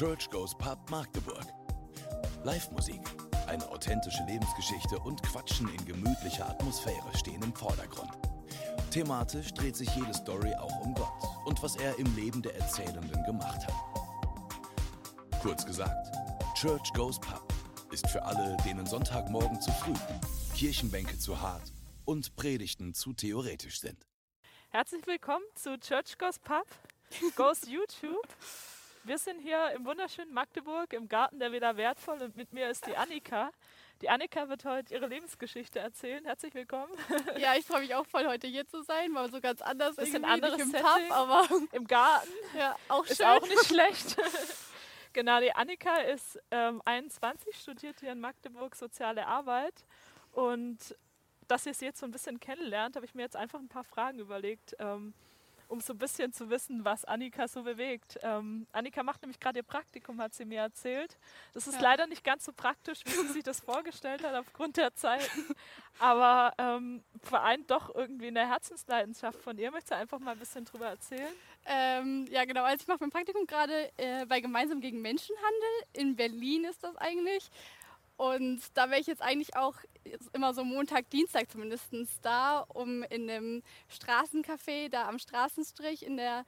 Church Goes Pub Magdeburg. Live-Musik, eine authentische Lebensgeschichte und Quatschen in gemütlicher Atmosphäre stehen im Vordergrund. Thematisch dreht sich jede Story auch um Gott und was er im Leben der Erzählenden gemacht hat. Kurz gesagt, Church Goes Pub ist für alle, denen Sonntagmorgen zu früh, Kirchenbänke zu hart und Predigten zu theoretisch sind. Herzlich willkommen zu Church Goes Pub, Goes YouTube. Wir sind hier im wunderschönen Magdeburg im Garten der Wieder wertvoll und mit mir ist die Annika. Die Annika wird heute ihre Lebensgeschichte erzählen. Herzlich willkommen. Ja, ich freue mich auch voll, heute hier zu sein, weil so ganz anders ist. Ein anderes im Setting, Pub, aber im Garten. Ja, auch ist schön. auch nicht schlecht. genau, die Annika ist ähm, 21, studiert hier in Magdeburg Soziale Arbeit und dass ihr sie jetzt so ein bisschen kennenlernt, habe ich mir jetzt einfach ein paar Fragen überlegt. Ähm, um so ein bisschen zu wissen, was Annika so bewegt. Ähm, Annika macht nämlich gerade ihr Praktikum, hat sie mir erzählt. Das ist ja. leider nicht ganz so praktisch, wie sie sich das vorgestellt hat aufgrund der Zeiten, aber ähm, vereint doch irgendwie eine Herzensleidenschaft von ihr. Möchtest du einfach mal ein bisschen drüber erzählen? Ähm, ja, genau. Also ich mache mein Praktikum gerade äh, bei Gemeinsam gegen Menschenhandel. In Berlin ist das eigentlich. Und da wäre ich jetzt eigentlich auch immer so Montag, Dienstag zumindest da, um in einem Straßencafé da am Straßenstrich in der,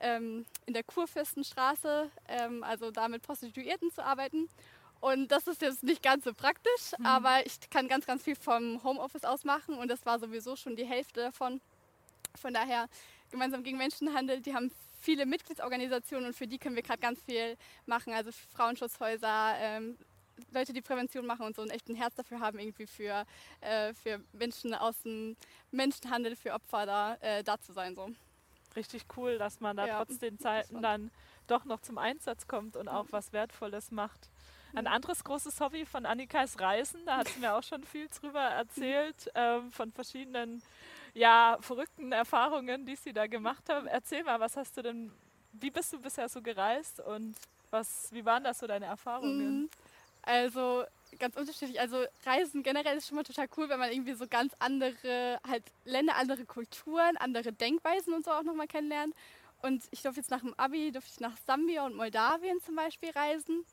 ähm, in der Kurfürstenstraße, ähm, also da mit Prostituierten zu arbeiten. Und das ist jetzt nicht ganz so praktisch, mhm. aber ich kann ganz, ganz viel vom Homeoffice aus machen und das war sowieso schon die Hälfte davon. Von daher, gemeinsam gegen Menschenhandel, die haben viele Mitgliedsorganisationen und für die können wir gerade ganz viel machen, also Frauenschutzhäuser, ähm, Leute, die Prävention machen und so ein echt ein Herz dafür haben, irgendwie für, äh, für Menschen aus dem Menschenhandel, für Opfer da, äh, da zu sein. So. Richtig cool, dass man da ja, trotz den Zeiten dann doch noch zum Einsatz kommt und auch was Wertvolles macht. Ein anderes großes Hobby von Annika ist Reisen. Da hat sie mir auch schon viel drüber erzählt, ähm, von verschiedenen ja, verrückten Erfahrungen, die sie da gemacht haben. Erzähl mal, was hast du denn, wie bist du bisher so gereist und was, wie waren das so deine Erfahrungen? Also ganz unterschiedlich. Also Reisen generell ist schon mal total cool, wenn man irgendwie so ganz andere halt Länder, andere Kulturen, andere Denkweisen und so auch nochmal kennenlernt. Und ich durfte jetzt nach dem Abi, durfte ich nach Sambia und Moldawien zum Beispiel reisen.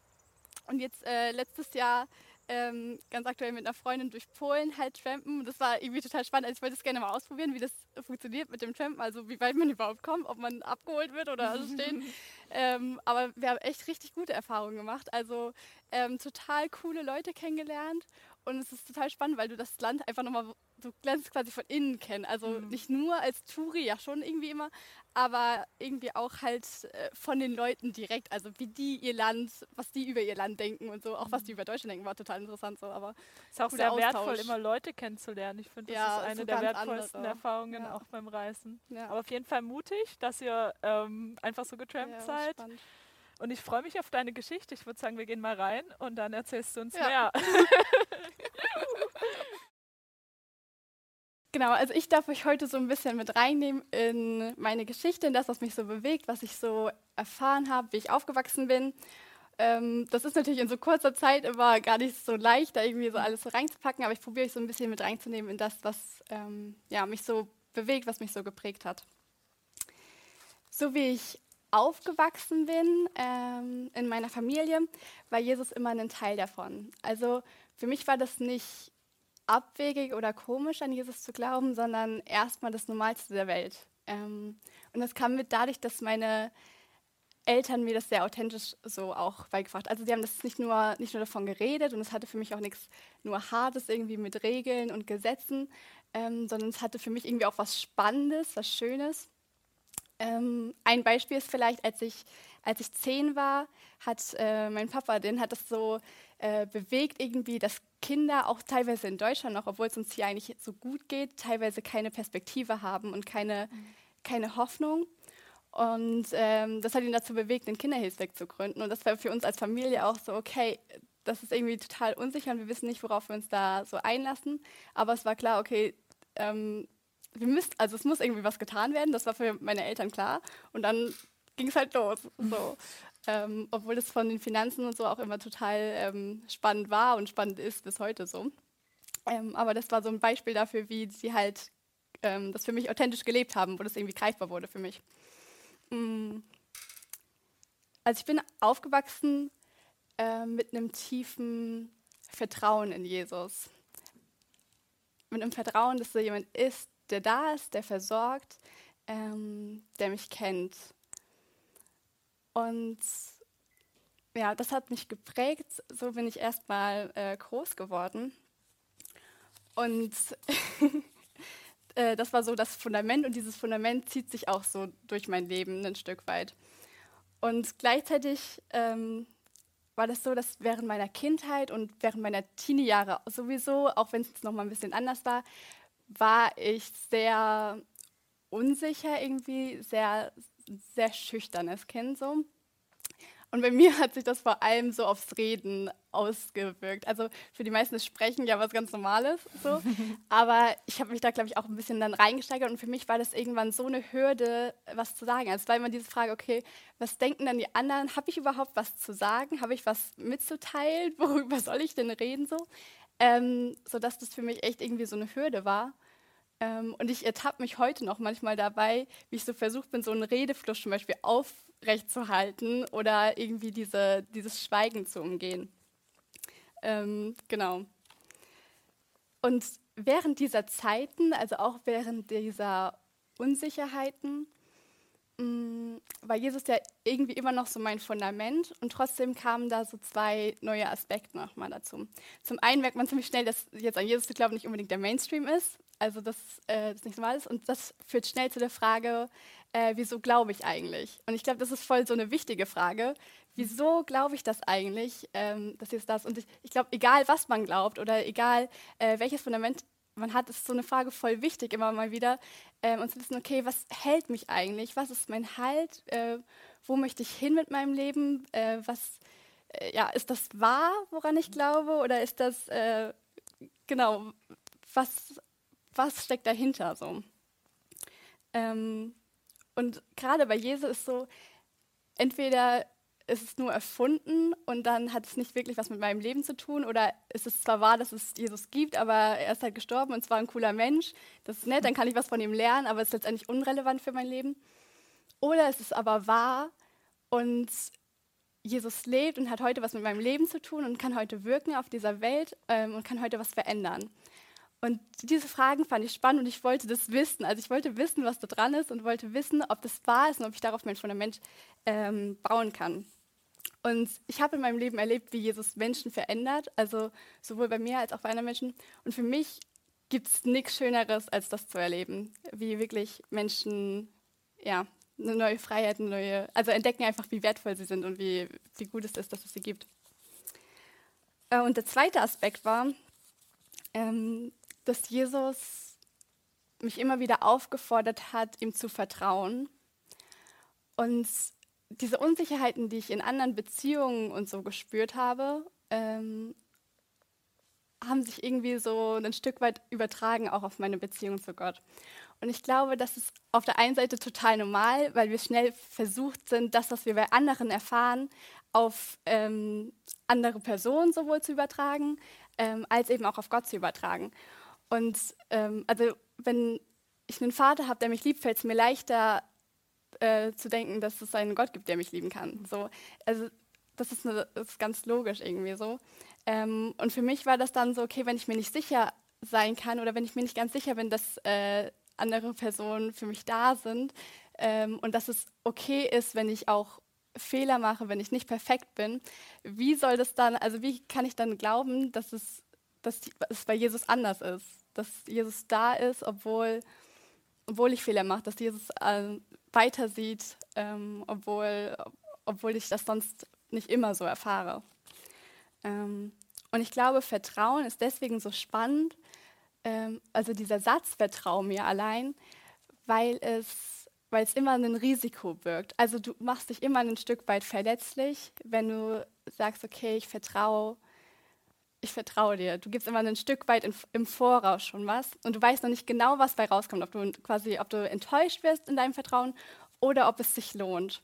Und jetzt äh, letztes Jahr ähm, ganz aktuell mit einer Freundin durch Polen halt trampen. Das war irgendwie total spannend. Also ich wollte es gerne mal ausprobieren, wie das funktioniert mit dem Trampen, also wie weit man überhaupt kommt, ob man abgeholt wird oder stehen. ähm, aber wir haben echt richtig gute Erfahrungen gemacht. Also ähm, total coole Leute kennengelernt. Und es ist total spannend, weil du das Land einfach nochmal du lernst quasi von innen kennen. Also mhm. nicht nur als Touri, ja schon irgendwie immer, aber irgendwie auch halt äh, von den Leuten direkt. Also wie die ihr Land, was die über ihr Land denken und so. Auch was die mhm. über Deutschland denken, war total interessant so. Aber es ist auch sehr Austausch. wertvoll, immer Leute kennenzulernen. Ich finde, das ja, ist eine so der wertvollsten andere. Erfahrungen ja. auch beim Reisen. Ja. Aber auf jeden Fall mutig, dass ihr ähm, einfach so getrampt seid. Spannend. Und ich freue mich auf deine Geschichte. Ich würde sagen, wir gehen mal rein und dann erzählst du uns mehr. Genau, also ich darf euch heute so ein bisschen mit reinnehmen in meine Geschichte, in das, was mich so bewegt, was ich so erfahren habe, wie ich aufgewachsen bin. Ähm, das ist natürlich in so kurzer Zeit immer gar nicht so leicht, da irgendwie so alles so reinzupacken, aber ich probiere euch so ein bisschen mit reinzunehmen in das, was ähm, ja, mich so bewegt, was mich so geprägt hat. So wie ich aufgewachsen bin ähm, in meiner Familie, war Jesus immer ein Teil davon. Also für mich war das nicht abwegig oder komisch, an Jesus zu glauben, sondern erstmal das Normalste der Welt. Ähm, und das kam mit dadurch, dass meine Eltern mir das sehr authentisch so auch beigebracht. Also sie haben das nicht nur, nicht nur davon geredet und es hatte für mich auch nichts nur Hartes irgendwie mit Regeln und Gesetzen, ähm, sondern es hatte für mich irgendwie auch was Spannendes, was Schönes. Ähm, ein Beispiel ist vielleicht, als ich, als ich zehn war, hat äh, mein Papa, den hat das so äh, bewegt irgendwie, dass Kinder auch teilweise in Deutschland noch, obwohl es uns hier eigentlich so gut geht, teilweise keine Perspektive haben und keine, keine Hoffnung. Und ähm, das hat ihn dazu bewegt, den Kinderhilfsweg zu gründen. Und das war für uns als Familie auch so, okay, das ist irgendwie total unsicher und wir wissen nicht, worauf wir uns da so einlassen. Aber es war klar, okay, ähm, wir müssen, also es muss irgendwie was getan werden. Das war für meine Eltern klar. Und dann ging es halt los. So. Ähm, obwohl es von den Finanzen und so auch immer total ähm, spannend war und spannend ist bis heute so. Ähm, aber das war so ein Beispiel dafür, wie sie halt ähm, das für mich authentisch gelebt haben, wo das irgendwie greifbar wurde für mich. Mm. also ich bin aufgewachsen äh, mit einem tiefen Vertrauen in Jesus. Mit einem Vertrauen, dass da jemand ist, der da ist, der versorgt, ähm, der mich kennt. Und ja, das hat mich geprägt. So bin ich erstmal äh, groß geworden. Und äh, das war so das Fundament und dieses Fundament zieht sich auch so durch mein Leben ein Stück weit. Und gleichzeitig ähm, war das so, dass während meiner Kindheit und während meiner Teenie-Jahre sowieso, auch wenn es noch mal ein bisschen anders war, war ich sehr unsicher irgendwie, sehr, sehr schüchternes Kind so. Und bei mir hat sich das vor allem so aufs Reden ausgewirkt. Also für die meisten ist Sprechen ja was ganz Normales, so. aber ich habe mich da, glaube ich, auch ein bisschen dann reingesteigert und für mich war das irgendwann so eine Hürde, was zu sagen. Also es war immer diese Frage, okay, was denken dann die anderen? Habe ich überhaupt was zu sagen? Habe ich was mitzuteilen? Worüber soll ich denn reden so? Ähm, sodass das für mich echt irgendwie so eine Hürde war. Ähm, und ich ertappe mich heute noch manchmal dabei, wie ich so versucht bin, so einen Redefluss zum Beispiel aufrechtzuerhalten oder irgendwie diese, dieses Schweigen zu umgehen. Ähm, genau. Und während dieser Zeiten, also auch während dieser Unsicherheiten, mh, mm, war Jesus ja irgendwie immer noch so mein Fundament und trotzdem kamen da so zwei neue Aspekte nochmal dazu. Zum einen merkt man ziemlich schnell, dass jetzt an Jesus zu glauben nicht unbedingt der Mainstream ist, also das, äh, das nicht normal ist und das führt schnell zu der Frage, äh, wieso glaube ich eigentlich? Und ich glaube, das ist voll so eine wichtige Frage. Wieso glaube ich das eigentlich, ähm, dass jetzt das? Und ich, ich glaube, egal was man glaubt oder egal äh, welches Fundament man hat, ist so eine Frage voll wichtig immer mal wieder, ähm, und zu wissen, okay, was hält mich eigentlich? Was ist mein Halt? Äh, wo möchte ich hin mit meinem Leben? Äh, was, äh, ja, ist das wahr, woran ich glaube? Oder ist das, äh, genau, was, was steckt dahinter so? Ähm, und gerade bei Jesus ist so, entweder ist es nur erfunden und dann hat es nicht wirklich was mit meinem Leben zu tun oder ist es zwar wahr, dass es Jesus gibt, aber er ist halt gestorben und zwar ein cooler Mensch, das ist nett, dann kann ich was von ihm lernen, aber es ist letztendlich unrelevant für mein Leben. Oder es ist aber wahr und Jesus lebt und hat heute was mit meinem Leben zu tun und kann heute wirken auf dieser Welt ähm, und kann heute was verändern. Und diese Fragen fand ich spannend und ich wollte das wissen. Also ich wollte wissen, was da dran ist und wollte wissen, ob das wahr ist und ob ich darauf mein Fundament ähm, bauen kann. Und ich habe in meinem Leben erlebt, wie Jesus Menschen verändert, also sowohl bei mir als auch bei anderen Menschen. Und für mich gibt es nichts Schöneres, als das zu erleben, wie wirklich Menschen ja, eine neue Freiheit, eine neue, also entdecken einfach, wie wertvoll sie sind und wie, wie gut es ist, dass es sie gibt. Äh, und der zweite Aspekt war, ähm, dass Jesus mich immer wieder aufgefordert hat, ihm zu vertrauen. Und diese Unsicherheiten, die ich in anderen Beziehungen und so gespürt habe, ähm, haben sich irgendwie so ein Stück weit übertragen, auch auf meine Beziehung zu Gott. Und ich glaube, das ist auf der einen Seite total normal, weil wir schnell versucht sind, das, was wir bei anderen erfahren, auf ähm, andere Personen sowohl zu übertragen, ähm, als eben auch auf Gott zu übertragen. Und ähm, also wenn ich einen Vater habe, der mich liebt, fällt es mir leichter äh, zu denken, dass es einen Gott gibt, der mich lieben kann. So, also das ist, eine, das ist ganz logisch irgendwie so. Ähm, und für mich war das dann so, okay, wenn ich mir nicht sicher sein kann oder wenn ich mir nicht ganz sicher bin, dass äh, andere Personen für mich da sind ähm, und dass es okay ist, wenn ich auch Fehler mache, wenn ich nicht perfekt bin, wie soll das dann, also wie kann ich dann glauben, dass es, dass es bei Jesus anders ist? Dass Jesus da ist, obwohl, obwohl ich Fehler mache, dass Jesus äh, weiter sieht, ähm, obwohl, obwohl ich das sonst nicht immer so erfahre. Ähm, und ich glaube, Vertrauen ist deswegen so spannend, ähm, also dieser Satz, vertrau mir allein, weil es, weil es immer ein Risiko birgt. Also du machst dich immer ein Stück weit verletzlich, wenn du sagst, okay, ich vertraue ich vertraue dir. Du gibst immer ein Stück weit in, im Voraus schon was und du weißt noch nicht genau, was bei rauskommt, ob du quasi, ob du enttäuscht wirst in deinem Vertrauen oder ob es sich lohnt.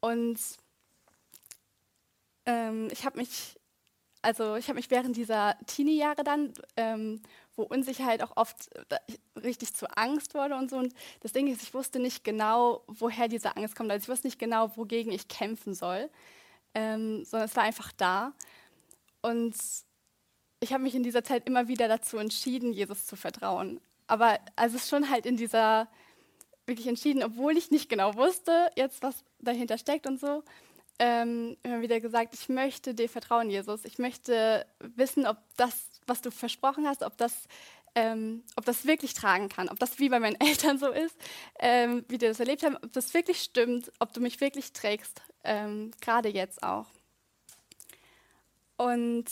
Und ähm, ich habe mich, also ich habe mich während dieser Teenie-Jahre dann, ähm, wo Unsicherheit auch oft richtig zu Angst wurde und so. Und das Ding ist, ich wusste nicht genau, woher diese Angst kommt. Also ich wusste nicht genau, wogegen ich kämpfen soll, ähm, sondern es war einfach da. Und ich habe mich in dieser Zeit immer wieder dazu entschieden, Jesus zu vertrauen. Aber also es ist schon halt in dieser wirklich entschieden, obwohl ich nicht genau wusste, jetzt was dahinter steckt und so, ähm, immer wieder gesagt, ich möchte dir vertrauen, Jesus. Ich möchte wissen, ob das, was du versprochen hast, ob das, ähm, ob das wirklich tragen kann, ob das wie bei meinen Eltern so ist, ähm, wie die das erlebt haben, ob das wirklich stimmt, ob du mich wirklich trägst, ähm, gerade jetzt auch. Und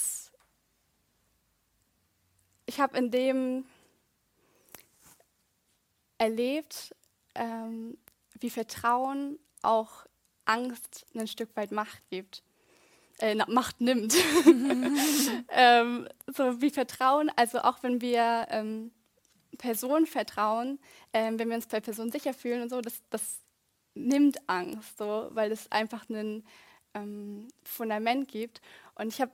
ich habe in dem erlebt, ähm, wie Vertrauen auch Angst ein Stück weit Macht gibt. Äh, Macht nimmt. ähm, so wie Vertrauen, also auch wenn wir ähm, Personen vertrauen, ähm, wenn wir uns bei Personen sicher fühlen und so, das, das nimmt Angst, so, weil es einfach ein ähm, Fundament gibt. Und ich habe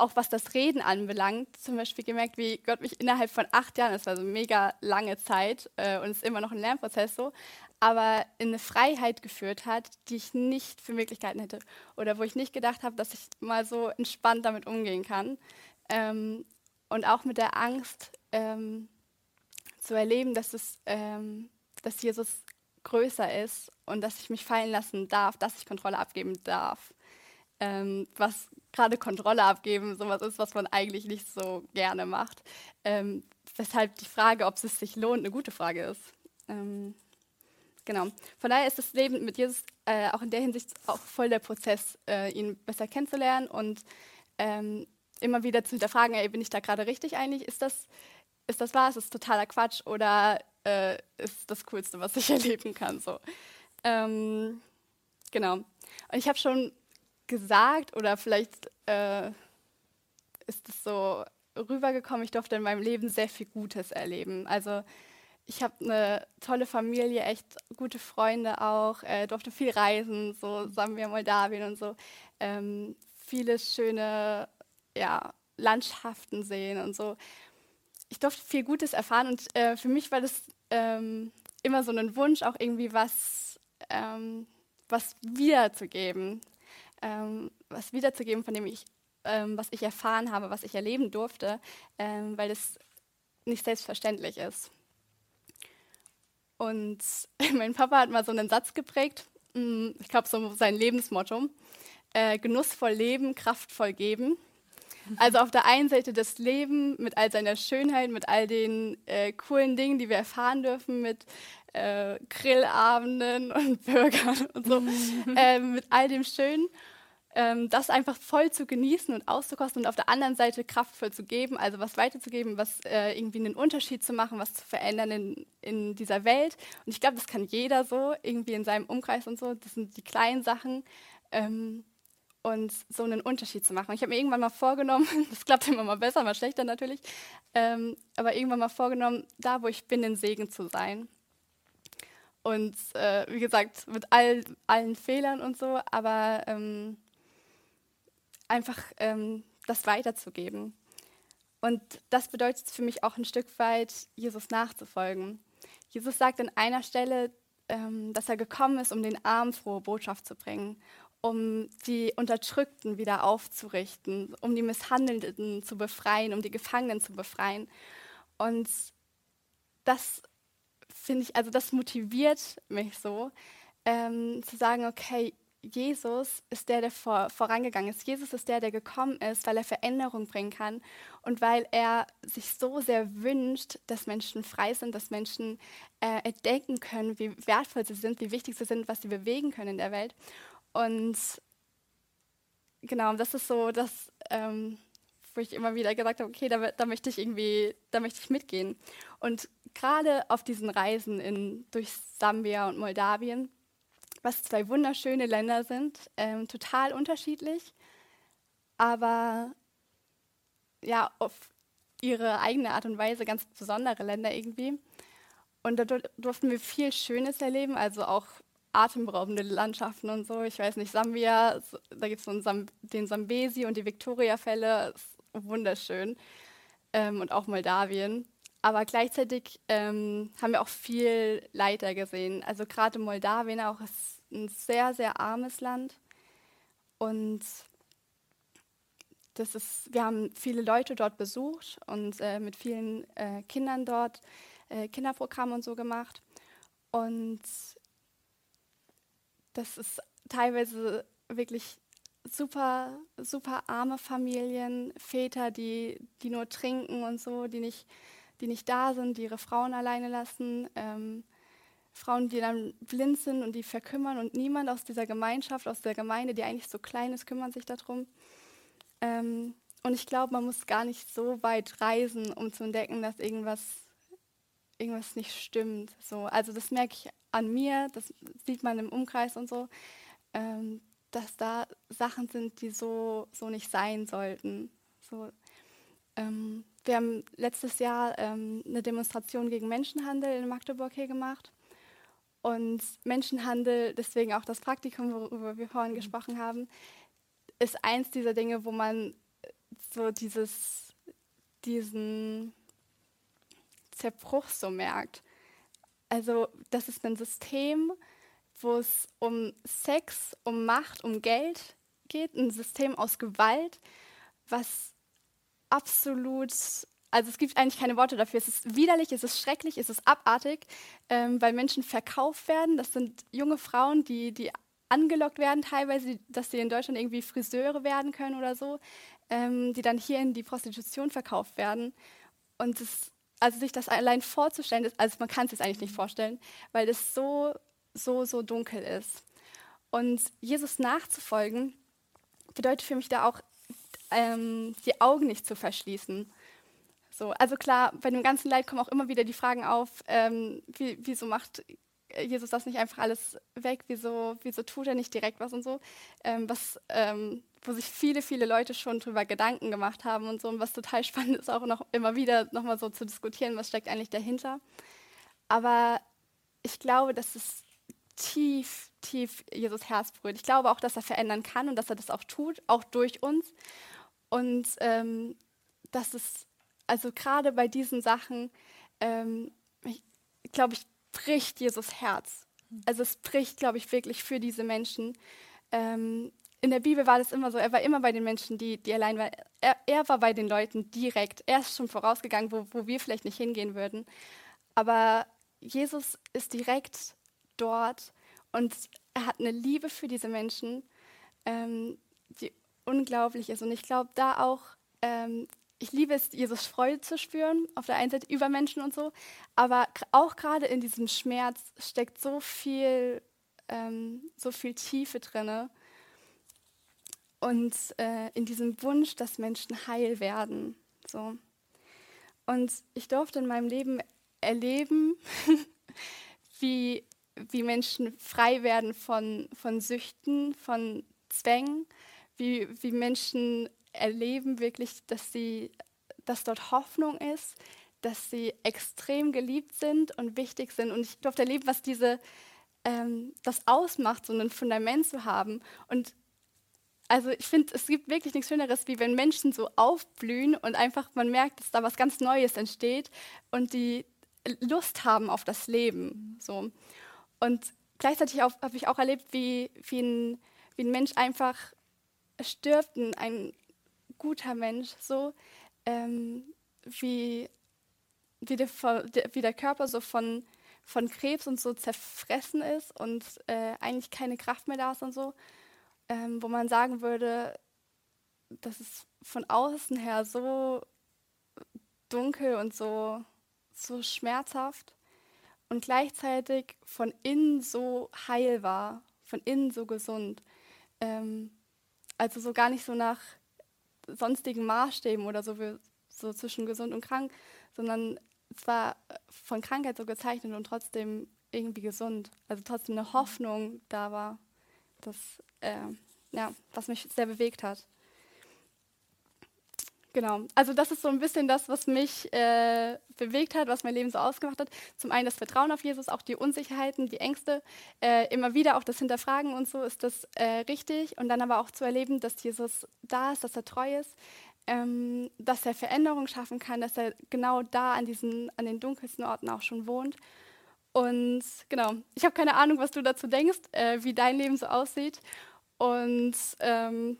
auch was das Reden anbelangt, zum Beispiel gemerkt, wie Gott mich innerhalb von acht Jahren, das war so mega lange Zeit äh, und ist immer noch ein Lernprozess so, aber in eine Freiheit geführt hat, die ich nicht für Möglichkeiten hätte oder wo ich nicht gedacht habe, dass ich mal so entspannt damit umgehen kann. Ähm, und auch mit der Angst ähm, zu erleben, dass, es, ähm, dass Jesus größer ist und dass ich mich fallen lassen darf, dass ich Kontrolle abgeben darf. Ähm, was gerade Kontrolle abgeben sowas ist, was man eigentlich nicht so gerne macht. Ähm, weshalb die Frage, ob es sich lohnt, eine gute Frage ist. Ähm, genau. Von daher ist das Leben mit Jesus äh, auch in der Hinsicht auch voll der Prozess, äh, ihn besser kennenzulernen und ähm, immer wieder zu hinterfragen, ey, bin ich da gerade richtig eigentlich? Ist das, ist das wahr? Ist das totaler Quatsch? Oder äh, ist das Coolste, was ich erleben kann? So. Ähm, genau. Und ich habe schon gesagt oder vielleicht äh, ist es so rübergekommen, ich durfte in meinem Leben sehr viel Gutes erleben. Also ich habe eine tolle Familie, echt gute Freunde auch, äh, durfte viel reisen, so Sambia, Moldawien und so. Ähm, viele schöne ja, Landschaften sehen und so. Ich durfte viel Gutes erfahren und äh, für mich war das ähm, immer so ein Wunsch, auch irgendwie was, ähm, was wiederzugeben ähm, was wiederzugeben, von dem ich, ähm, was ich erfahren habe, was ich erleben durfte, ähm, weil es nicht selbstverständlich ist. Und mein Papa hat mal so einen Satz geprägt, mm, ich glaube, so sein Lebensmotto: äh, genussvoll leben, kraftvoll geben. Also auf der einen Seite das Leben mit all seiner Schönheit, mit all den äh, coolen Dingen, die wir erfahren dürfen, mit äh, Grillabenden und Burgern und so, äh, mit all dem Schönen ähm, das einfach voll zu genießen und auszukosten und auf der anderen Seite kraftvoll zu geben, also was weiterzugeben, was äh, irgendwie einen Unterschied zu machen, was zu verändern in, in dieser Welt. Und ich glaube, das kann jeder so, irgendwie in seinem Umkreis und so. Das sind die kleinen Sachen. Ähm, und so einen Unterschied zu machen. Ich habe mir irgendwann mal vorgenommen, das klappt immer mal besser, mal schlechter natürlich, ähm, aber irgendwann mal vorgenommen, da wo ich bin, ein Segen zu sein. Und äh, wie gesagt, mit all, allen Fehlern und so, aber ähm, einfach ähm, das weiterzugeben. Und das bedeutet für mich auch ein Stück weit, Jesus nachzufolgen. Jesus sagt an einer Stelle, ähm, dass er gekommen ist, um den Armen frohe Botschaft zu bringen, um die Unterdrückten wieder aufzurichten, um die Misshandelten zu befreien, um die Gefangenen zu befreien. Und das finde ich, also das motiviert mich so, ähm, zu sagen, okay, Jesus ist der, der vor, vorangegangen ist. Jesus ist der, der gekommen ist, weil er Veränderung bringen kann und weil er sich so sehr wünscht, dass Menschen frei sind, dass Menschen äh, entdecken können, wie wertvoll sie sind, wie wichtig sie sind, was sie bewegen können in der Welt. Und genau, das ist so das, ähm, wo ich immer wieder gesagt habe, okay, da, da, möchte ich irgendwie, da möchte ich mitgehen. Und gerade auf diesen Reisen in, durch Sambia und Moldawien, was zwei wunderschöne Länder sind, ähm, total unterschiedlich, aber ja, auf ihre eigene Art und Weise ganz besondere Länder irgendwie. Und da durften wir viel Schönes erleben, also auch atemberaubende Landschaften und so. Ich weiß nicht, Sambia, da gibt es Sam den Sambesi und die Victoria-Fälle, wunderschön. Ähm, und auch Moldawien. Aber gleichzeitig ähm, haben wir auch viel Leiter gesehen. Also gerade Moldawien auch ist ein sehr, sehr armes Land. Und das ist, wir haben viele Leute dort besucht und äh, mit vielen äh, Kindern dort äh, Kinderprogramme und so gemacht. Und das ist teilweise wirklich super, super arme Familien, Väter, die, die nur trinken und so, die nicht, die nicht da sind, die ihre Frauen alleine lassen. Ähm, Frauen, die dann blind sind und die verkümmern und niemand aus dieser Gemeinschaft, aus der Gemeinde, die eigentlich so klein ist, kümmert sich darum. Ähm, und ich glaube, man muss gar nicht so weit reisen, um zu entdecken, dass irgendwas, irgendwas nicht stimmt. So, also das merke ich an mir, das sieht man im Umkreis und so, ähm, dass da Sachen sind, die so, so nicht sein sollten. So, ähm, wir haben letztes Jahr ähm, eine Demonstration gegen Menschenhandel in Magdeburg hier gemacht. Und Menschenhandel, deswegen auch das Praktikum, worüber wir vorhin gesprochen haben, ist eins dieser Dinge, wo man so dieses, diesen Zerbruch so merkt. Also das ist ein System, wo es um Sex, um Macht, um Geld geht, ein System aus Gewalt, was absolut, also es gibt eigentlich keine Worte dafür. Es ist widerlich, es ist schrecklich, es ist abartig, ähm, weil Menschen verkauft werden. Das sind junge Frauen, die, die angelockt werden, teilweise, dass sie in Deutschland irgendwie Friseure werden können oder so, ähm, die dann hier in die Prostitution verkauft werden. Und das, also sich das allein vorzustellen, ist, also man kann es sich eigentlich nicht vorstellen, weil es so, so, so dunkel ist. Und Jesus nachzufolgen, bedeutet für mich da auch, ähm, die Augen nicht zu verschließen. So, also klar, bei dem ganzen Leid kommen auch immer wieder die Fragen auf, ähm, wie, wieso macht Jesus das nicht einfach alles weg? Wieso, wieso tut er nicht direkt was und so? Ähm, was, ähm, wo sich viele, viele Leute schon drüber Gedanken gemacht haben und so. Und was total spannend ist, auch noch immer wieder nochmal so zu diskutieren, was steckt eigentlich dahinter. Aber ich glaube, dass es tief, tief Jesus Herz berührt. Ich glaube auch, dass er verändern kann und dass er das auch tut, auch durch uns. Und ähm, dass es, also gerade bei diesen Sachen, ähm, ich glaube ich, bricht Jesus Herz. Also es bricht, glaube ich, wirklich für diese Menschen. Ähm, in der Bibel war das immer so, er war immer bei den Menschen, die, die allein waren. Er, er war bei den Leuten direkt. Er ist schon vorausgegangen, wo, wo wir vielleicht nicht hingehen würden. Aber Jesus ist direkt dort und er hat eine Liebe für diese Menschen, ähm, unglaublich ist. Und ich glaube, da auch ähm, ich liebe es, Jesus Freude zu spüren, auf der einen Seite über Menschen und so, aber auch gerade in diesem Schmerz steckt so viel, ähm, so viel Tiefe drin. Und äh, in diesem Wunsch, dass Menschen heil werden. So. Und ich durfte in meinem Leben erleben, wie, wie Menschen frei werden von, von Süchten, von Zwängen, wie, wie Menschen erleben wirklich, dass, sie, dass dort Hoffnung ist, dass sie extrem geliebt sind und wichtig sind. Und ich durfte erleben, was diese, ähm, das ausmacht, so ein Fundament zu haben. Und also ich finde, es gibt wirklich nichts Schöneres, wie wenn Menschen so aufblühen und einfach man merkt, dass da was ganz Neues entsteht und die Lust haben auf das Leben. So. Und gleichzeitig habe ich auch erlebt, wie, wie, ein, wie ein Mensch einfach stirbt, ein, guter Mensch, so ähm, wie, wie, der, wie der Körper so von, von Krebs und so zerfressen ist und äh, eigentlich keine Kraft mehr da ist und so, ähm, wo man sagen würde, das ist von außen her so dunkel und so, so schmerzhaft und gleichzeitig von innen so heil war, von innen so gesund. Ähm, also so gar nicht so nach sonstigen Maßstäben oder so, so zwischen gesund und krank, sondern es war von Krankheit so gezeichnet und trotzdem irgendwie gesund. Also trotzdem eine Hoffnung da war, das, äh, ja, was mich sehr bewegt hat. Genau. Also das ist so ein bisschen das, was mich äh, bewegt hat, was mein Leben so ausgemacht hat. Zum einen das Vertrauen auf Jesus, auch die Unsicherheiten, die Ängste, äh, immer wieder auch das Hinterfragen und so, ist das äh, richtig? Und dann aber auch zu erleben, dass Jesus da ist, dass er treu ist, ähm, dass er Veränderungen schaffen kann, dass er genau da an, diesen, an den dunkelsten Orten auch schon wohnt. Und genau, ich habe keine Ahnung, was du dazu denkst, äh, wie dein Leben so aussieht und ähm,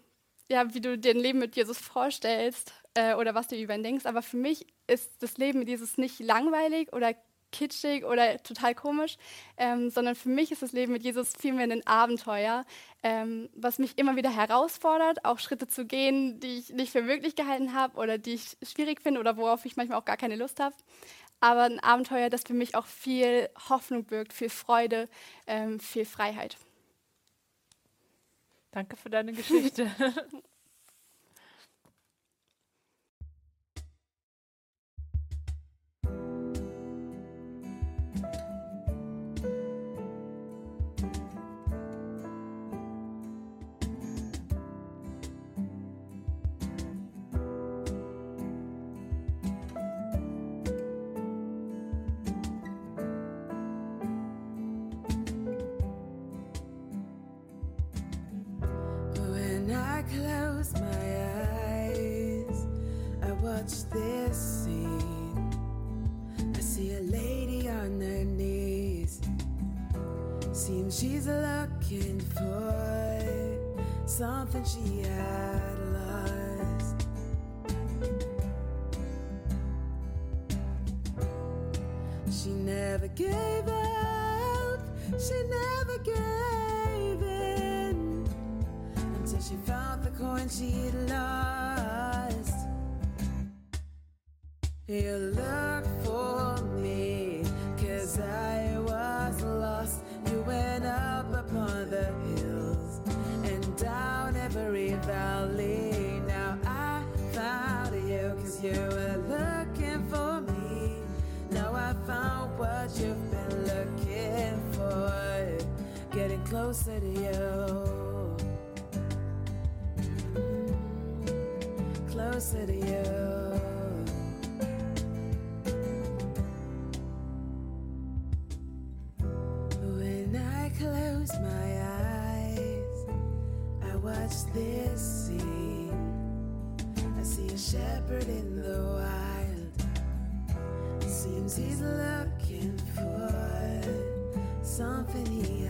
ja, wie du dir ein Leben mit Jesus vorstellst äh, oder was du über ihn denkst. Aber für mich ist das Leben mit Jesus nicht langweilig oder kitschig oder total komisch, ähm, sondern für mich ist das Leben mit Jesus vielmehr ein Abenteuer, ähm, was mich immer wieder herausfordert, auch Schritte zu gehen, die ich nicht für möglich gehalten habe oder die ich schwierig finde oder worauf ich manchmal auch gar keine Lust habe. Aber ein Abenteuer, das für mich auch viel Hoffnung birgt, viel Freude, ähm, viel Freiheit. Danke für deine Geschichte. something she had lost. She never gave up, she never gave in until she found the coin she'd lost. You look closer to you. Closer to you. When I close my eyes, I watch this scene. I see a shepherd in the wild. Seems he's looking for something he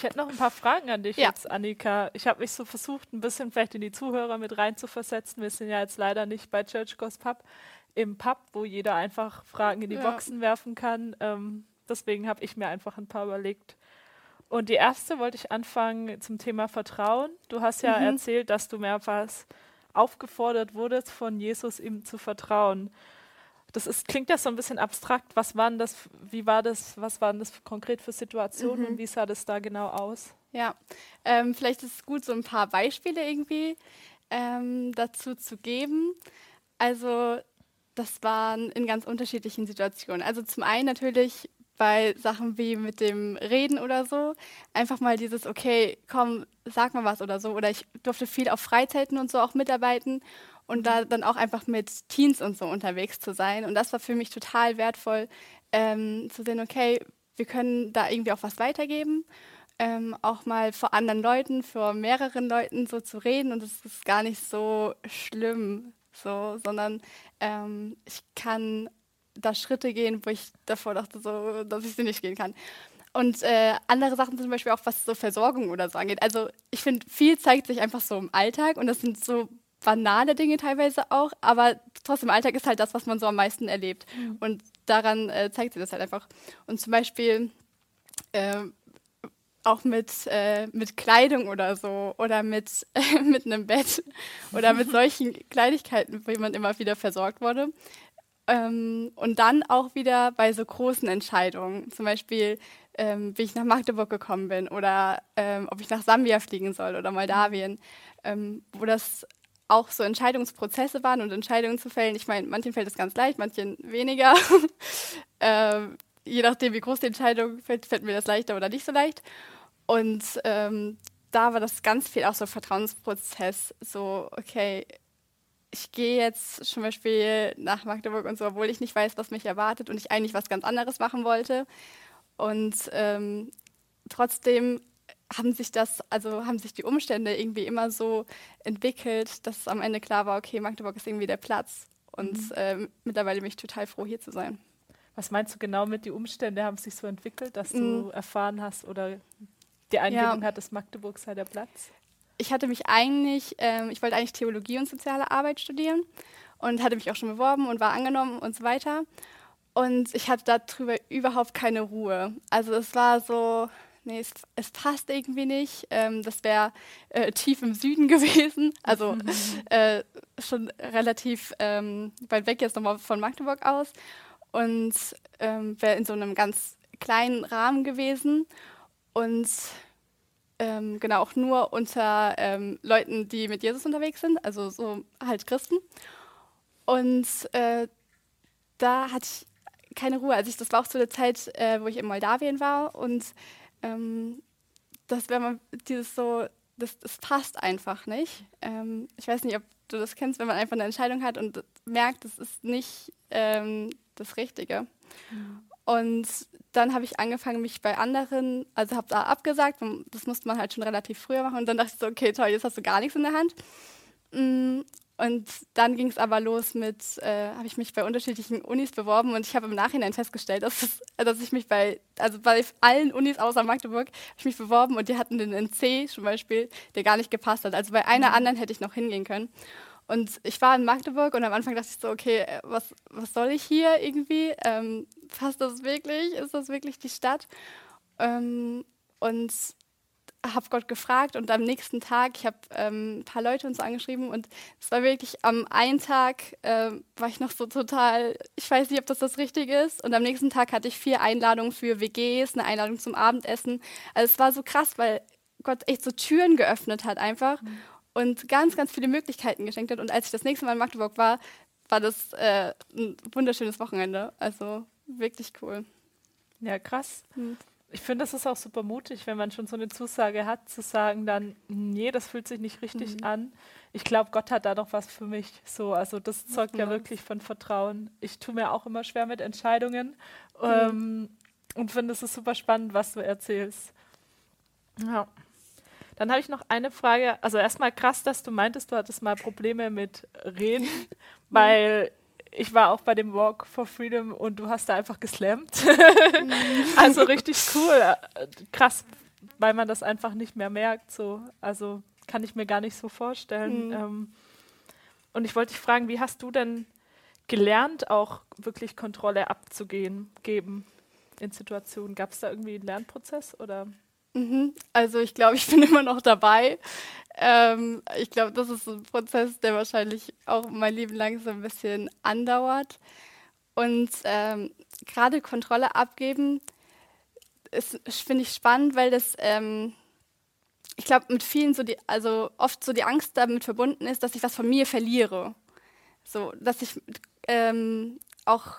Ich hätte noch ein paar Fragen an dich Ja. jetzt, Annika. Ich habe mich so versucht, ein bisschen vielleicht in die Zuhörer mit reinzuversetzen. Wir sind ja jetzt leider nicht bei Church Goes Pub im Pub, wo jeder einfach Fragen in die Ja. Boxen werfen kann. Ähm, deswegen habe ich mir einfach ein paar überlegt. Und die erste wollte ich anfangen zum Thema Vertrauen. Du hast ja Mhm. erzählt, dass du mehrfach aufgefordert wurdest, von Jesus ihm zu vertrauen. Das ist, klingt ja so ein bisschen abstrakt. Was waren das, wie war das, was waren das konkret für Situationen Mhm. und wie sah das da genau aus? Ja, ähm, vielleicht ist es gut, so ein paar Beispiele irgendwie ähm, dazu zu geben. Also das waren in ganz unterschiedlichen Situationen. Also zum einen natürlich bei Sachen wie mit dem Reden oder so, einfach mal dieses, okay, komm, sag mal was oder so. Oder ich durfte viel auf Freizeiten und so auch mitarbeiten und da dann auch einfach mit Teens und so unterwegs zu sein. Und das war für mich total wertvoll, ähm, zu sehen, okay, wir können da irgendwie auch was weitergeben. Ähm, auch mal vor anderen Leuten, vor mehreren Leuten so zu reden und es ist gar nicht so schlimm, so, sondern ähm, ich kann da Schritte gehen, wo ich davor dachte, so, dass ich sie nicht gehen kann. Und äh, andere Sachen zum Beispiel auch, was so Versorgung oder so angeht. Also ich finde, viel zeigt sich einfach so im Alltag und das sind so banale Dinge teilweise auch, aber trotzdem Alltag ist halt das, was man so am meisten erlebt. Und daran äh, zeigt sich das halt einfach. Und zum Beispiel äh, auch mit, äh, mit Kleidung oder so oder mit, mit einem Bett oder mit solchen Kleinigkeiten, wie man immer wieder versorgt wurde. Ähm, und dann auch wieder bei so großen Entscheidungen, zum Beispiel, ähm, wie ich nach Magdeburg gekommen bin oder ähm, ob ich nach Sambia fliegen soll oder Moldawien, ähm, wo das auch so Entscheidungsprozesse waren und Entscheidungen zu fällen. Ich meine, manchen fällt es ganz leicht, manchen weniger. ähm, je nachdem, wie groß die Entscheidung fällt, fällt mir das leichter oder nicht so leicht. Und ähm, da war das ganz viel auch so Vertrauensprozess. So, okay, ich gehe jetzt zum Beispiel nach Magdeburg und so, obwohl ich nicht weiß, was mich erwartet und ich eigentlich was ganz anderes machen wollte. Und ähm, trotzdem haben sich das, also haben sich die Umstände irgendwie immer so entwickelt, dass am Ende klar war, okay, Magdeburg ist irgendwie der Platz. Und ähm, mittlerweile bin ich total froh, hier zu sein. Was meinst du genau mit die Umstände haben sich so entwickelt, dass du Mm. erfahren hast oder die Eingebung hattest, Magdeburg sei der Platz? ich hatte mich eigentlich, ähm, ich wollte eigentlich Theologie und soziale Arbeit studieren und hatte mich auch schon beworben und war angenommen und so weiter. Und ich hatte darüber überhaupt keine Ruhe. Also es war so, nee, es, es passt irgendwie nicht. Ähm, das wäre äh, tief im Süden gewesen, also äh, schon relativ ähm, weit weg jetzt nochmal von Magdeburg aus und ähm, wäre in so einem ganz kleinen Rahmen gewesen. Und ähm, genau auch nur unter ähm, Leuten, die mit Jesus unterwegs sind, also so halt Christen. Und äh, da hatte ich keine Ruhe. Also ich, das war auch zu der Zeit, äh, wo ich in Moldawien war und ähm, das wäre mal dieses so, das, das passt einfach nicht. Ähm, ich weiß nicht, ob du das kennst, wenn man einfach eine Entscheidung hat und merkt, das ist nicht ähm, das Richtige. Und dann habe ich angefangen, mich bei anderen, also habe da abgesagt, das musste man halt schon relativ früher machen. Und dann dachte ich so, okay, toll, jetzt hast du gar nichts in der Hand. Und dann ging es aber los mit, äh, habe ich mich bei unterschiedlichen Unis beworben und ich habe im Nachhinein festgestellt, dass, es, dass ich mich bei, also bei allen Unis außer Magdeburg, habe ich mich beworben und die hatten den NC zum Beispiel, der gar nicht gepasst hat. Also bei einer anderen hätte ich noch hingehen können. Und ich war in Magdeburg und am Anfang dachte ich so, okay, äh, was, was soll ich hier irgendwie? Ähm, passt das wirklich? Ist das wirklich die Stadt? Ähm, und habe Gott gefragt und am nächsten Tag, ich habe ähm, ein paar Leute uns angeschrieben und es war wirklich am einen Tag, äh, war ich noch so total, ich weiß nicht, ob das das Richtige ist. Und am nächsten Tag hatte ich vier Einladungen für WGs, eine Einladung zum Abendessen. Also es war so krass, weil Gott echt so Türen geöffnet hat einfach mhm. und ganz, ganz viele Möglichkeiten geschenkt hat. Und als ich das nächste Mal in Magdeburg war, war das äh, ein wunderschönes Wochenende. Also wirklich cool. Ja, krass. Mhm. Ich finde, das ist auch super mutig, wenn man schon so eine Zusage hat, zu sagen dann, nee, das fühlt sich nicht richtig mhm. an. Ich glaube, Gott hat da doch was für mich. So, also das zeugt ja, ja wirklich von Vertrauen. Ich tue mir auch immer schwer mit Entscheidungen mhm. ähm, und finde es ist super spannend, was du erzählst. Ja. Dann habe ich noch eine Frage. Also erstmal krass, dass du meintest, du hattest mal Probleme mit Reden, weil ich war auch bei dem Walk for Freedom und du hast da einfach geslammt. also richtig cool. Krass, weil man das einfach nicht mehr merkt. So. Also kann ich mir gar nicht so vorstellen. Mhm. Ähm, und ich wollte dich fragen, wie hast du denn gelernt, auch wirklich Kontrolle abzugeben geben in Situationen? Gab es da irgendwie einen Lernprozess oder? Mhm. Also ich glaube, ich bin immer noch dabei. Ähm, ich glaube, das ist ein Prozess, der wahrscheinlich auch mein Leben lang so ein bisschen andauert. Und ähm, gerade Kontrolle abgeben, finde ich spannend, weil das, ähm, ich glaube, mit vielen so die, also oft so die Angst damit verbunden ist, dass ich was von mir verliere. So, dass ich ähm, auch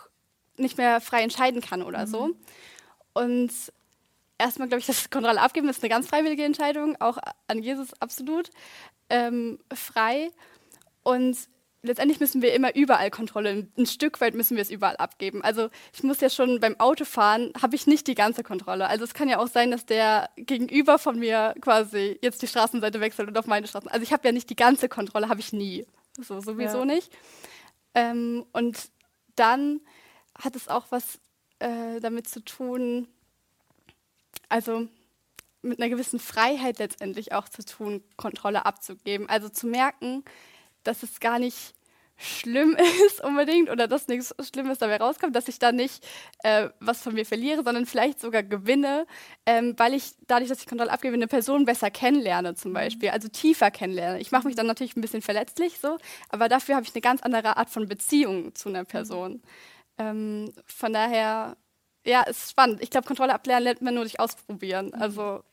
nicht mehr frei entscheiden kann oder mhm. so. Und erstmal, glaube ich, das Kontrolle abgeben ist eine ganz freiwillige Entscheidung, auch an Jesus absolut ähm, frei. Und letztendlich müssen wir immer überall Kontrolle, ein Stück weit müssen wir es überall abgeben. Also ich muss ja schon beim Autofahren, habe ich nicht die ganze Kontrolle. Also es kann ja auch sein, dass der Gegenüber von mir quasi jetzt die Straßenseite wechselt und auf meine Straße. Also ich habe ja nicht die ganze Kontrolle, habe ich nie. So, sowieso ja. nicht. Ähm, und dann hat es auch was äh, damit zu tun, also mit einer gewissen Freiheit letztendlich auch zu tun, Kontrolle abzugeben. Also zu merken, dass es gar nicht schlimm ist unbedingt oder dass nichts Schlimmes dabei rauskommt, dass ich da nicht äh, was von mir verliere, sondern vielleicht sogar gewinne, ähm, weil ich dadurch, dass ich Kontrolle abgebe, eine Person besser kennenlerne zum mhm. Beispiel, also tiefer kennenlerne. Ich mache mich dann natürlich ein bisschen verletzlich so, aber dafür habe ich eine ganz andere Art von Beziehung zu einer Person. Mhm. Ähm, von daher ja, ist spannend. Ich glaube, Kontrolle ablernen lernt man nur durch Ausprobieren. Also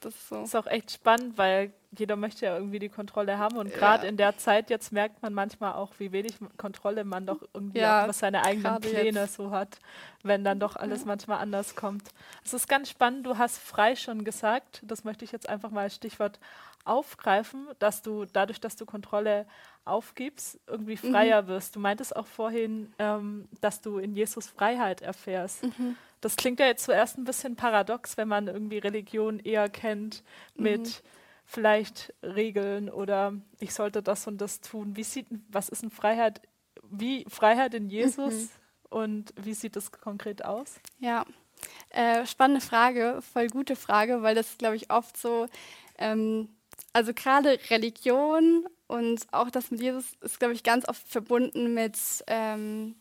das ist so. Ist auch echt spannend, weil jeder möchte ja irgendwie die Kontrolle haben und gerade ja. in der Zeit jetzt merkt man manchmal auch, wie wenig Kontrolle man doch irgendwie ja, was seine eigenen Pläne jetzt. so hat, wenn dann doch alles ja. manchmal anders kommt. Es ist ganz spannend, du hast frei schon gesagt, das möchte ich jetzt einfach mal als Stichwort aufgreifen, dass du dadurch, dass du Kontrolle aufgibst, irgendwie mhm. freier mhm. wirst. Du meintest auch vorhin, ähm, dass du in Jesus Freiheit erfährst. Mhm. Das klingt ja jetzt zuerst ein bisschen paradox, wenn man irgendwie Religion eher kennt mit mhm. vielleicht Regeln oder ich sollte das und das tun. Wie sieht, was ist eine Freiheit, wie Freiheit in Jesus mhm. und wie sieht das konkret aus? Ja, äh, spannende Frage, voll gute Frage, weil das, glaube ich, oft so, ähm, also gerade Religion und auch das mit Jesus ist, glaube ich, ganz oft verbunden mit ähm,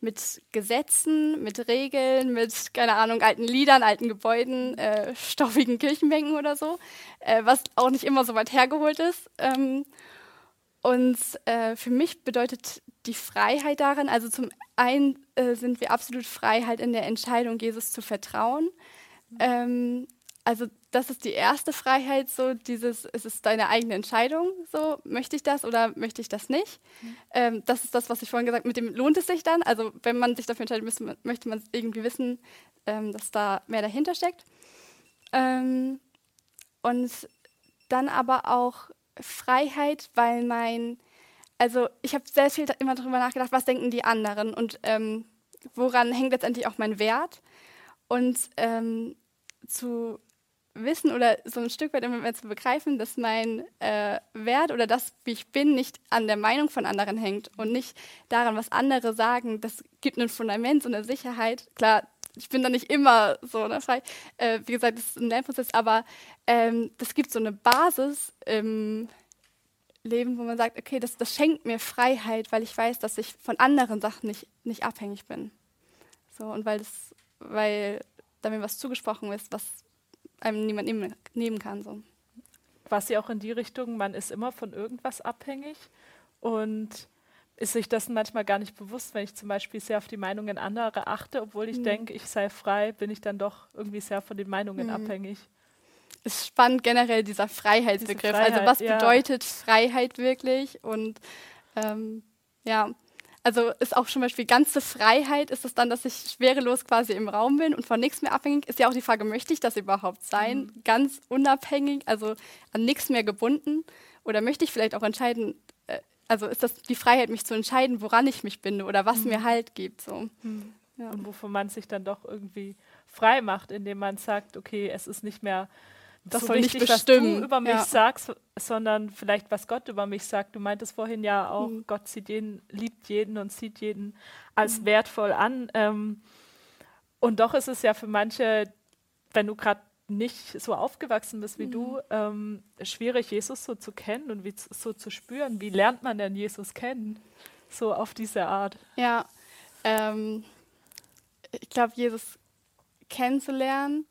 mit Gesetzen, mit Regeln, mit, keine Ahnung, alten Liedern, alten Gebäuden, äh, stoffigen Kirchenbänken oder so, äh, was auch nicht immer so weit hergeholt ist. Ähm, und äh, für mich bedeutet die Freiheit darin, also zum einen äh, sind wir absolut frei, halt in der Entscheidung, Jesus zu vertrauen. Ähm, also das ist die erste Freiheit, so dieses, es ist deine eigene Entscheidung, so möchte ich das oder möchte ich das nicht. Mhm. Ähm, das ist das, was ich vorhin gesagt habe, mit dem lohnt es sich dann. Also wenn man sich dafür entscheidet, müsste, möchte man irgendwie wissen, ähm, dass da mehr dahinter steckt. Ähm, und dann aber auch Freiheit, weil mein, also ich habe sehr viel immer darüber nachgedacht, was denken die anderen und ähm, woran hängt letztendlich auch mein Wert. Und ähm, zu wissen oder so ein Stück weit immer mehr zu begreifen, dass mein äh, Wert oder das, wie ich bin, nicht an der Meinung von anderen hängt und nicht daran, was andere sagen. Das gibt ein Fundament, so eine Sicherheit. Klar, ich bin da nicht immer so ne, frei. Äh, wie gesagt, das ist ein Lernprozess, aber ähm, das gibt so eine Basis im Leben, wo man sagt, okay, das, das schenkt mir Freiheit, weil ich weiß, dass ich von anderen Sachen nicht, nicht abhängig bin. So, und weil das, weil da mir was zugesprochen ist, was einem niemand nehmen, nehmen kann. So. Quasi auch in die Richtung, man ist immer von irgendwas abhängig und ist sich dessen manchmal gar nicht bewusst, wenn ich zum Beispiel sehr auf die Meinungen anderer achte, obwohl ich mhm. denke, ich sei frei, bin ich dann doch irgendwie sehr von den Meinungen mhm. abhängig. ist spannend generell dieser Freiheitsbegriff. also Freiheit, was ja. bedeutet Freiheit wirklich? Und ähm, ja, also ist auch zum Beispiel ganze Freiheit, ist es dann, dass ich schwerelos quasi im Raum bin und von nichts mehr abhängig? Ist ja auch die Frage, möchte ich das überhaupt sein? Mhm. Ganz unabhängig, also an nichts mehr gebunden? Oder möchte ich vielleicht auch entscheiden, äh, also ist das die Freiheit, mich zu entscheiden, woran ich mich binde oder was Mhm. mir Halt gibt? So. Ja. Und wovon man sich dann doch irgendwie frei macht, indem man sagt, okay, es ist nicht mehr Das so soll nicht wichtig, was bestimmen, du über mich ja. sagst, sondern vielleicht, was Gott über mich sagt. Du meintest vorhin ja auch, Mhm. Gott sieht jeden, liebt jeden und sieht jeden als wertvoll an. Ähm, und doch ist es ja für manche, wenn du gerade nicht so aufgewachsen bist wie du, ähm, schwierig, Jesus so zu kennen und wie so zu spüren. Wie lernt man denn Jesus kennen? So auf diese Art. Ja, ähm, ich glaube, Jesus kennenzulernen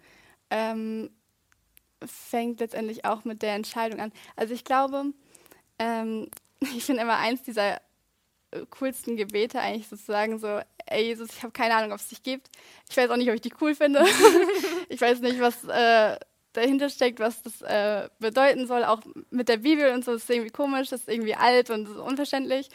ähm, fängt letztendlich auch mit der Entscheidung an. Also ich glaube, ähm, ich finde immer eins dieser äh, coolsten Gebete eigentlich sozusagen so, ey Jesus, ich habe keine Ahnung, ob es dich gibt. Ich weiß auch nicht, ob ich dich cool finde. ich weiß nicht, was äh, dahinter steckt, was das äh, bedeuten soll. Auch mit der Bibel und so ist irgendwie komisch, das ist irgendwie alt und unverständlich.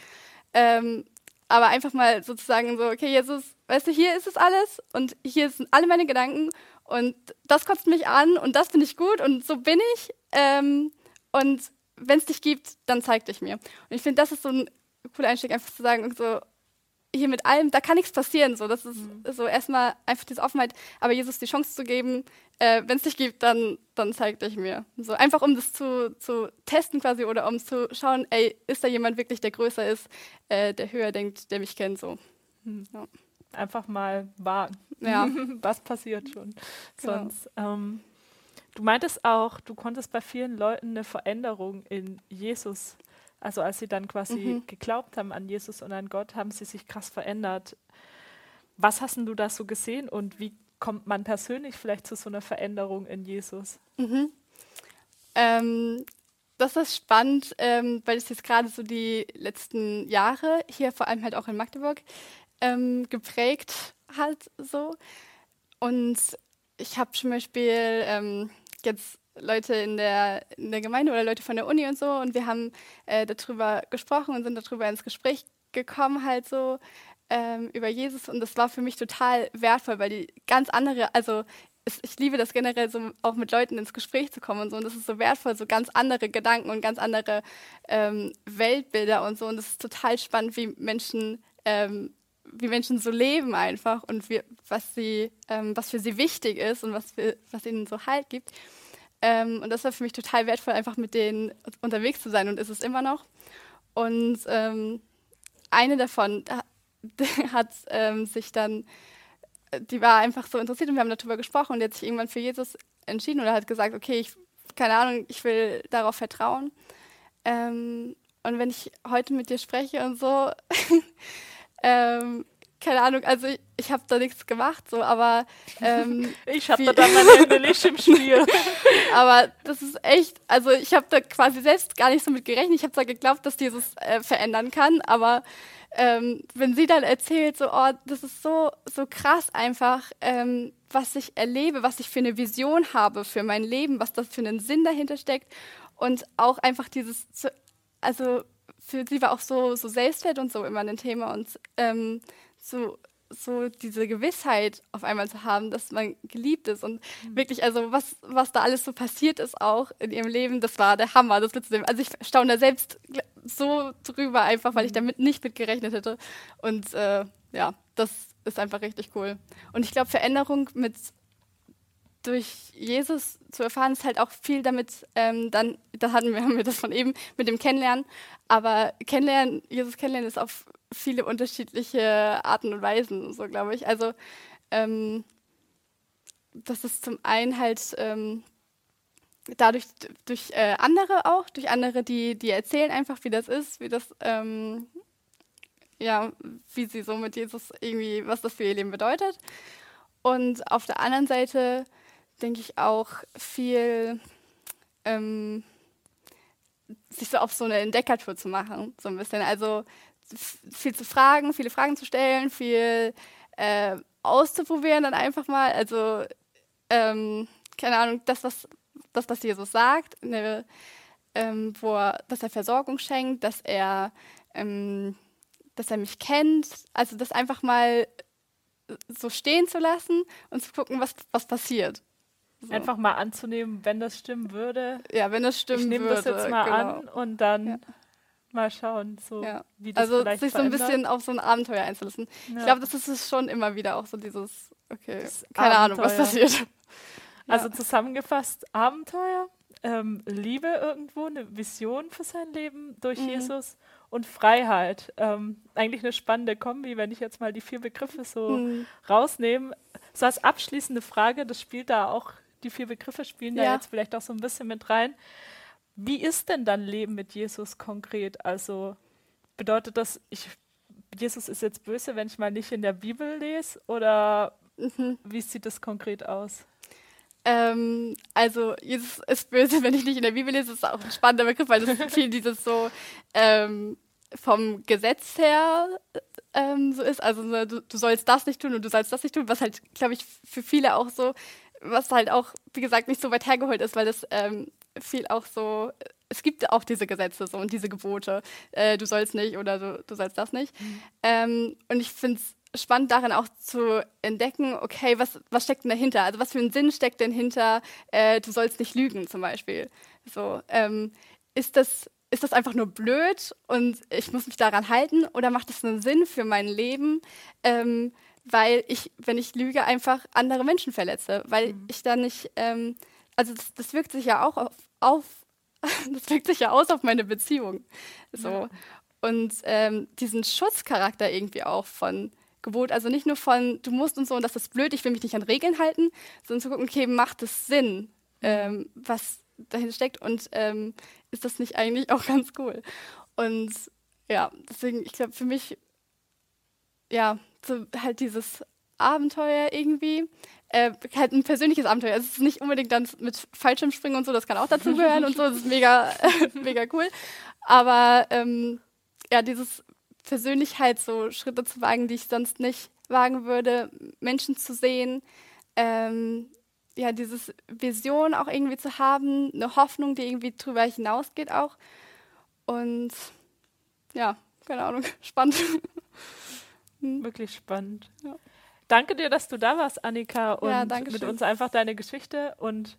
Ähm, aber einfach mal sozusagen so, okay, Jesus, weißt du, hier ist es alles und hier sind alle meine Gedanken und das kotzt mich an und das finde ich gut und so bin ich. Ähm, und wenn es dich gibt, dann zeig dich mir. Und ich finde, das ist so ein cooler Einstieg, einfach zu sagen, so, hier mit allem, da kann nichts passieren. So, das ist so erstmal einfach diese Offenheit, aber Jesus die Chance zu geben, äh, wenn es dich gibt, dann, dann zeig dich mir. So einfach um das zu, zu testen quasi oder um zu schauen, ey, ist da jemand wirklich, der größer ist, äh, der höher denkt, der mich kennt, so. Einfach mal wagen. Ja. Was passiert schon Genau. sonst? Ähm, du meintest auch, du konntest bei vielen Leuten eine Veränderung in Jesus, also als sie dann quasi Mhm. geglaubt haben an Jesus und an Gott, haben sie sich krass verändert. Was hast denn du da so gesehen und wie kommt man persönlich vielleicht zu so einer Veränderung in Jesus? Mhm. Ähm, das ist spannend, ähm, weil es jetzt gerade so die letzten Jahre hier vor allem halt auch in Magdeburg ähm, geprägt hat so. Und ich habe zum Beispiel ähm, jetzt Leute in der, in der Gemeinde oder Leute von der Uni und so und wir haben äh, darüber gesprochen und sind darüber ins Gespräch gekommen halt so ähm, über Jesus. Und das war für mich total wertvoll, weil die ganz andere, also es, ich liebe das generell so auch mit Leuten ins Gespräch zu kommen und so. Und das ist so wertvoll, so ganz andere Gedanken und ganz andere ähm, Weltbilder und so. Und das ist total spannend, wie Menschen ähm, wie Menschen so leben einfach und wie, was sie, ähm, was für sie wichtig ist und was, für, was ihnen so Halt gibt. Ähm, und das war für mich total wertvoll, einfach mit denen unterwegs zu sein und ist es immer noch. Und ähm, eine davon da, hat ähm, sich dann, die war einfach so interessiert und wir haben darüber gesprochen und die hat sich irgendwann für Jesus entschieden oder hat gesagt, okay, ich, keine Ahnung, ich will darauf vertrauen. Ähm, und wenn ich heute mit dir spreche und so, ähm, keine Ahnung, also ich, ich habe da nichts gemacht, so, aber ähm, Ich habe da dann meine Hände nicht im Spiel. aber das ist echt, also ich habe da quasi selbst gar nicht so mit gerechnet. Ich habe zwar geglaubt, dass Jesus äh, verändern kann, aber ähm, wenn sie dann erzählt, so, oh, das ist so, so krass einfach, ähm, was ich erlebe, was ich für eine Vision habe für mein Leben, was das für einen Sinn dahinter steckt und auch einfach dieses, also für sie war auch so, so Selbstwert und so immer ein Thema und ähm, so, so diese Gewissheit auf einmal zu haben, dass man geliebt ist und wirklich, also was, was da alles so passiert ist auch in ihrem Leben, das war der Hammer, das mitzunehmen. Also ich staune da selbst so drüber einfach, weil ich damit nicht mit gerechnet hätte und äh, ja, das ist einfach richtig cool. Und ich glaube, Veränderung mit durch Jesus zu erfahren, ist halt auch viel damit, ähm, dann, da hatten wir, haben wir das von eben mit dem Kennenlernen, aber kennenlernen, Jesus kennenlernen ist auf viele unterschiedliche Arten und Weisen, so glaube ich. Also ähm, das ist zum einen halt ähm, dadurch durch äh, andere auch, durch andere, die, die erzählen einfach, wie das ist, wie das, ähm, ja, wie sie so mit Jesus irgendwie, was das für ihr Leben bedeutet. Und auf der anderen Seite denke ich auch viel, ähm, sich so auf so eine Entdeckertour zu machen, so ein bisschen. Also viel zu fragen, viele Fragen zu stellen, viel äh, auszuprobieren dann einfach mal. Also, ähm, keine Ahnung, das, was, das, was Jesus sagt, eine, ähm, wo er, dass er Versorgung schenkt, dass er, ähm, dass er mich kennt. Also das einfach mal so stehen zu lassen und zu gucken, was, was passiert. Einfach mal anzunehmen, wenn das stimmen würde. Ja, wenn das stimmen ich nehme würde. das jetzt mal genau. an und dann Ja. mal schauen, so Ja. wie das Also sich so ein bisschen auf so ein Abenteuer einzulassen. Ja. Ich glaube, das ist es schon immer wieder auch so dieses, okay, Das keine Ahnung, was Abenteuer. passiert. Also zusammengefasst, Abenteuer, ähm, Liebe irgendwo, eine Vision für sein Leben durch Mhm. Jesus und Freiheit. Ähm, eigentlich eine spannende Kombi, wenn ich jetzt mal die vier Begriffe so Mhm. rausnehme. So als abschließende Frage, das spielt da auch, die vier Begriffe spielen da Ja. jetzt vielleicht auch so ein bisschen mit rein. Wie ist denn dann Leben mit Jesus konkret? Also bedeutet das, ich, Jesus ist jetzt böse, wenn ich mal nicht in der Bibel lese? Oder Mhm. wie sieht das konkret aus? Ähm, also, Jesus ist böse, wenn ich nicht in der Bibel lese. Das ist auch ein spannender Begriff, weil das viel dieses so ähm, vom Gesetz her ähm, so ist. Also, so, du, du sollst das nicht tun und du sollst das nicht tun, was halt, glaube ich, für viele auch so, was halt auch, wie gesagt, nicht so weit hergeholt ist, weil das ähm, viel auch so, es gibt auch diese Gesetze so und diese Gebote. Äh, du sollst nicht oder du, du sollst das nicht. Ähm, und ich finde es spannend darin auch zu entdecken, okay, was, was steckt denn dahinter? Also was für einen Sinn steckt denn hinter, äh, du sollst nicht lügen zum Beispiel? So, ähm, ist das ist das einfach nur blöd und ich muss mich daran halten oder macht das einen Sinn für mein Leben, ähm, weil ich, wenn ich lüge, einfach andere Menschen verletze, weil ich dann nicht, ähm, also das, das wirkt sich ja auch auf, auf das wirkt sich ja aus auf meine Beziehung. So. Ja. Und ähm, diesen Schutzcharakter irgendwie auch von Gebot, also nicht nur von, du musst und so, und das ist blöd, ich will mich nicht an Regeln halten, sondern zu gucken, okay, macht es Sinn, ähm, was dahin steckt und ähm, ist das nicht eigentlich auch ganz cool? Und ja, deswegen, ich glaube, für mich, ja, so halt dieses Abenteuer irgendwie, äh, halt ein persönliches Abenteuer. Also es ist nicht unbedingt dann mit Fallschirmspringen und so, das kann auch dazugehören und so, das ist mega, mega cool. Aber ähm, ja, dieses persönlich halt so Schritte zu wagen, die ich sonst nicht wagen würde, Menschen zu sehen, ähm, ja, dieses Vision auch irgendwie zu haben, eine Hoffnung, die irgendwie drüber hinausgeht auch. Und ja, keine Ahnung, spannend. Wirklich spannend. Ja. Danke dir, dass du da warst, Annika, und Ja, danke mit uns einfach deine Geschichte und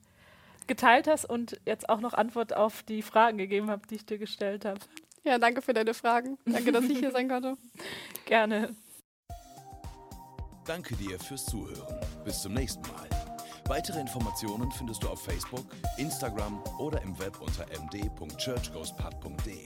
geteilt hast und jetzt auch noch Antwort auf die Fragen gegeben habe, die ich dir gestellt habe. Ja, danke für deine Fragen. Danke, dass ich hier sein konnte. Gerne. Danke dir fürs Zuhören. Bis zum nächsten Mal. Weitere Informationen findest du auf Facebook, Instagram oder im Web unter md.churchgoespub.de.